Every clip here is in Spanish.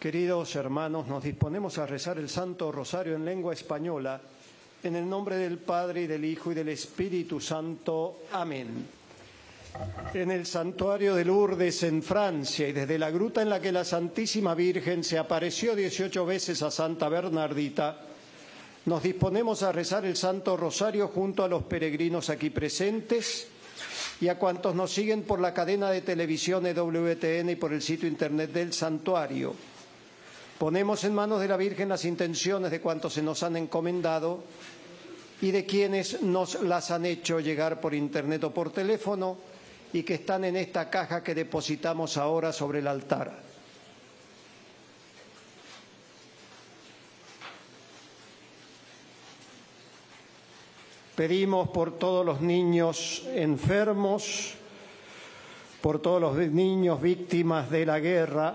Queridos hermanos, nos disponemos a rezar el Santo Rosario en lengua española, en el nombre del Padre y del Hijo y del Espíritu Santo. Amén. En el santuario de Lourdes, en Francia, y desde la gruta en la que la Santísima Virgen se apareció 18 veces a Santa Bernardita, nos disponemos a rezar el Santo Rosario junto a los peregrinos aquí presentes y a cuantos nos siguen por la cadena de televisión EWTN y por el sitio internet del santuario. Ponemos en manos de la Virgen las intenciones de cuantos se nos han encomendado y de quienes nos las han hecho llegar por internet o por teléfono y que están en esta caja que depositamos ahora sobre el altar. Pedimos por todos los niños enfermos, por todos los niños víctimas de la guerra,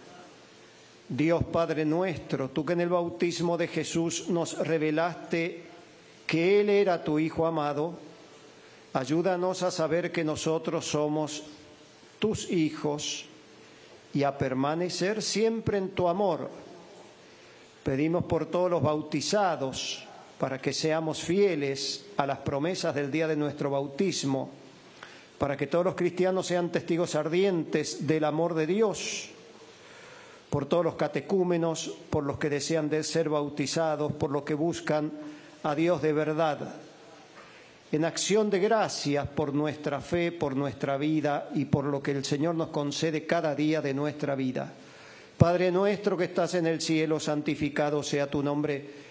Dios Padre nuestro, tú que en el bautismo de Jesús nos revelaste que Él era tu Hijo amado, ayúdanos a saber que nosotros somos tus hijos y a permanecer siempre en tu amor. Pedimos por todos los bautizados para que seamos fieles a las promesas del día de nuestro bautismo, para que todos los cristianos sean testigos ardientes del amor de Dios por todos los catecúmenos, por los que desean de ser bautizados, por los que buscan a Dios de verdad. En acción de gracias por nuestra fe, por nuestra vida y por lo que el Señor nos concede cada día de nuestra vida. Padre nuestro que estás en el cielo, santificado sea tu nombre.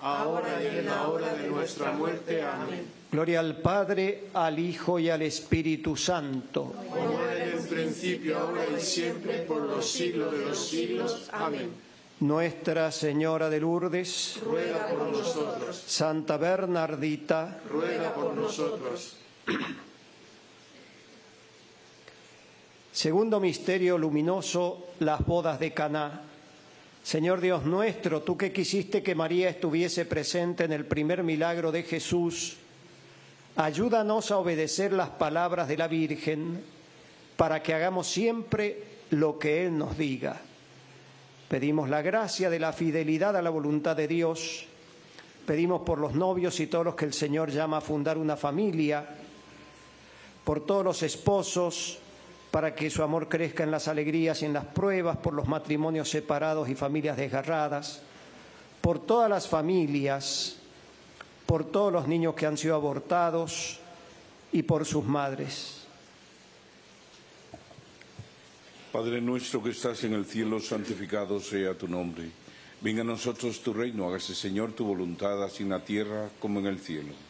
ahora y en la hora de nuestra muerte. Amén. Gloria al Padre, al Hijo y al Espíritu Santo. Como era en el principio, ahora y siempre, por los siglos de los siglos. Amén. Nuestra Señora de Lourdes, Ruega por nosotros, Santa Bernardita, ruega por nosotros. Segundo misterio luminoso, las bodas de Caná. Señor Dios nuestro, tú que quisiste que María estuviese presente en el primer milagro de Jesús, ayúdanos a obedecer las palabras de la Virgen para que hagamos siempre lo que Él nos diga. Pedimos la gracia de la fidelidad a la voluntad de Dios. Pedimos por los novios y todos los que el Señor llama a fundar una familia, por todos los esposos, para que su amor crezca en las alegrías y en las pruebas, por los matrimonios separados y familias desgarradas, por todas las familias, por todos los niños que han sido abortados y por sus madres. Padre nuestro que estás en el cielo, santificado sea tu nombre. Venga a nosotros tu reino, hágase Señor tu voluntad, así en la tierra como en el cielo.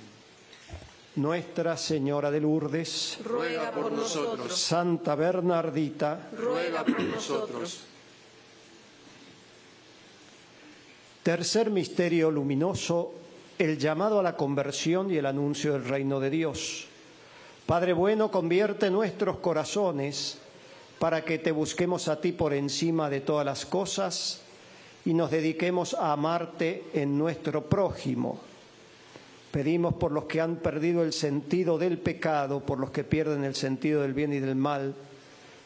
Nuestra Señora de Lourdes, ruega por nosotros. Santa Bernardita, ruega por nosotros. Tercer misterio luminoso, el llamado a la conversión y el anuncio del reino de Dios. Padre bueno, convierte nuestros corazones para que te busquemos a ti por encima de todas las cosas y nos dediquemos a amarte en nuestro prójimo. Pedimos por los que han perdido el sentido del pecado, por los que pierden el sentido del bien y del mal,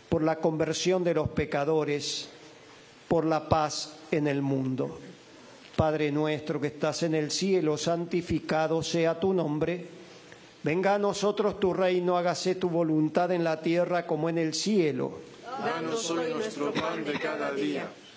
por la conversión de los pecadores, por la paz en el mundo. Padre nuestro que estás en el cielo, santificado sea tu nombre. Venga a nosotros tu reino, hágase tu voluntad en la tierra como en el cielo. Danos hoy nuestro pan de cada día.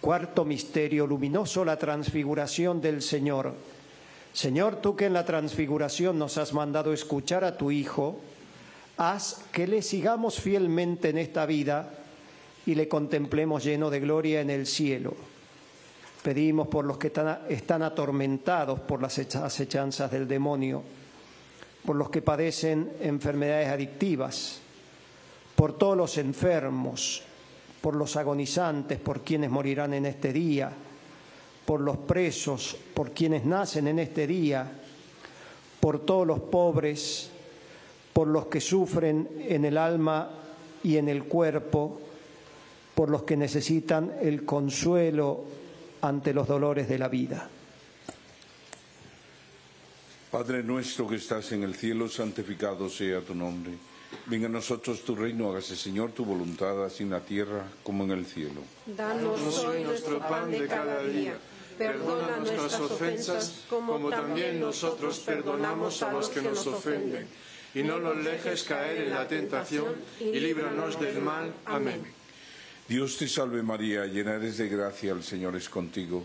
Cuarto misterio luminoso, la transfiguración del Señor. Señor, tú que en la transfiguración nos has mandado escuchar a tu Hijo, haz que le sigamos fielmente en esta vida y le contemplemos lleno de gloria en el cielo. Pedimos por los que están atormentados por las acechanzas del demonio, por los que padecen enfermedades adictivas, por todos los enfermos, por los agonizantes, por quienes morirán en este día, por los presos, por quienes nacen en este día, por todos los pobres, por los que sufren en el alma y en el cuerpo, por los que necesitan el consuelo ante los dolores de la vida. Padre nuestro que estás en el cielo, santificado sea tu nombre. Venga a nosotros tu reino, hágase Señor tu voluntad, así en la tierra como en el cielo. Danos hoy nuestro pan de cada día. Perdona nuestras ofensas, como también nosotros perdonamos a los que nos ofenden. Y no nos dejes caer en la tentación, y líbranos del mal. Amén. Dios te salve María, llena eres de gracia, el Señor es contigo.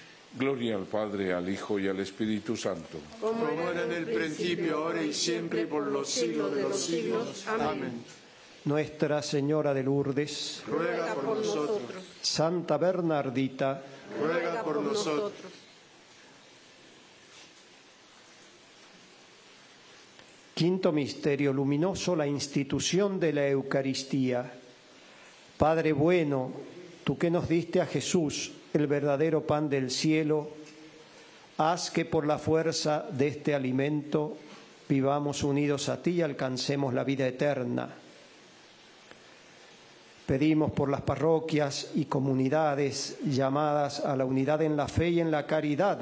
Gloria al Padre, al Hijo y al Espíritu Santo. Como era en el principio, ahora y siempre, por los siglos de los siglos. Amén. Nuestra Señora de Lourdes, ruega por nosotros. Santa Bernardita, ruega por nosotros. Quinto misterio luminoso, la institución de la Eucaristía. Padre bueno, tú que nos diste a Jesús, el verdadero pan del cielo, haz que por la fuerza de este alimento vivamos unidos a ti y alcancemos la vida eterna. Pedimos por las parroquias y comunidades llamadas a la unidad en la fe y en la caridad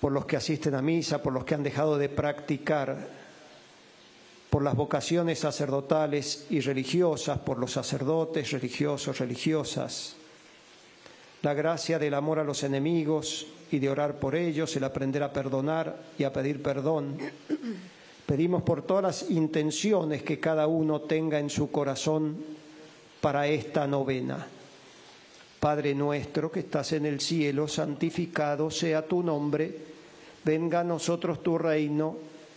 por los que asisten a misa, por los que han dejado de practicar, por las vocaciones sacerdotales y religiosas, por los sacerdotes religiosos, religiosas. La gracia del amor a los enemigos y de orar por ellos, el aprender a perdonar y a pedir perdón. Pedimos por todas las intenciones que cada uno tenga en su corazón para esta novena. Padre nuestro que estás en el cielo, santificado sea tu nombre, venga a nosotros tu reino,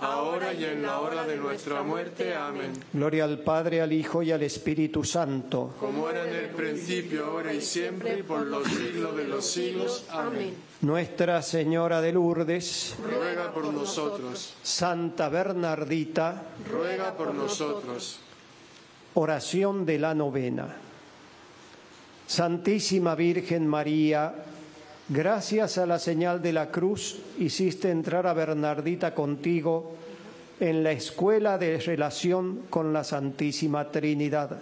ahora y en la hora de nuestra muerte. Amén. Gloria al Padre, al Hijo y al Espíritu Santo. Como era en el principio, ahora y siempre, y por los siglos de los siglos. Amén. Nuestra Señora de Lourdes, ruega por nosotros. Santa Bernardita, ruega por nosotros. Oración de la novena. Santísima Virgen María, gracias a la señal de la cruz hiciste entrar a Bernardita contigo en la escuela de relación con la Santísima Trinidad.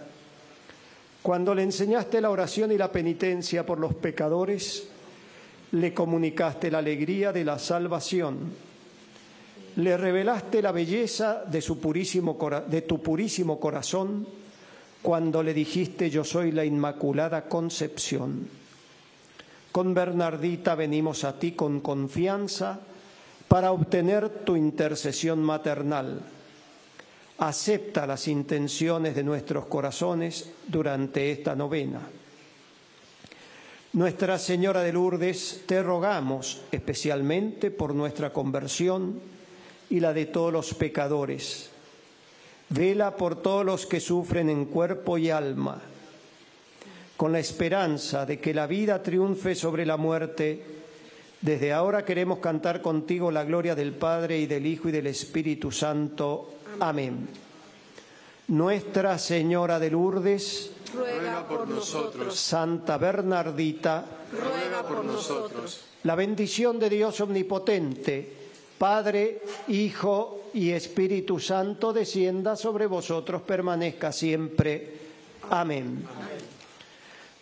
Cuando le enseñaste la oración y la penitencia por los pecadores, le comunicaste la alegría de la salvación, le revelaste la belleza de, su purísimo, de tu purísimo corazón cuando le dijiste yo soy la Inmaculada Concepción. Con Bernardita venimos a ti con confianza para obtener tu intercesión maternal. Acepta las intenciones de nuestros corazones durante esta novena. Nuestra Señora de Lourdes, te rogamos especialmente por nuestra conversión y la de todos los pecadores. Vela por todos los que sufren en cuerpo y alma, con la esperanza de que la vida triunfe sobre la muerte. Desde ahora queremos cantar contigo la gloria del Padre y del Hijo y del Espíritu Santo. Amén. Nuestra Señora de Lourdes, ruega por nosotros. Santa Bernardita, ruega por nosotros. La bendición de Dios omnipotente, Padre, Hijo y Espíritu Santo, descienda sobre vosotros, permanezca siempre. Amén.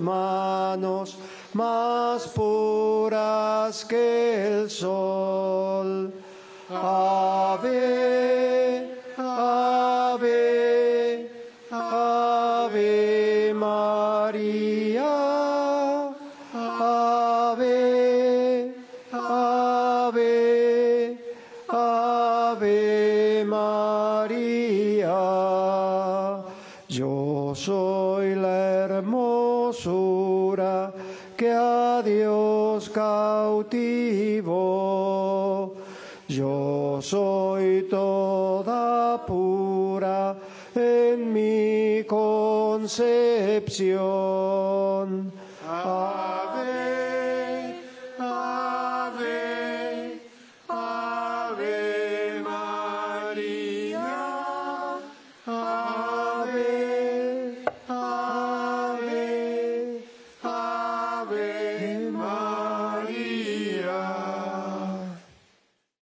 Manos más puras que el sol. Ave, ave, ave María.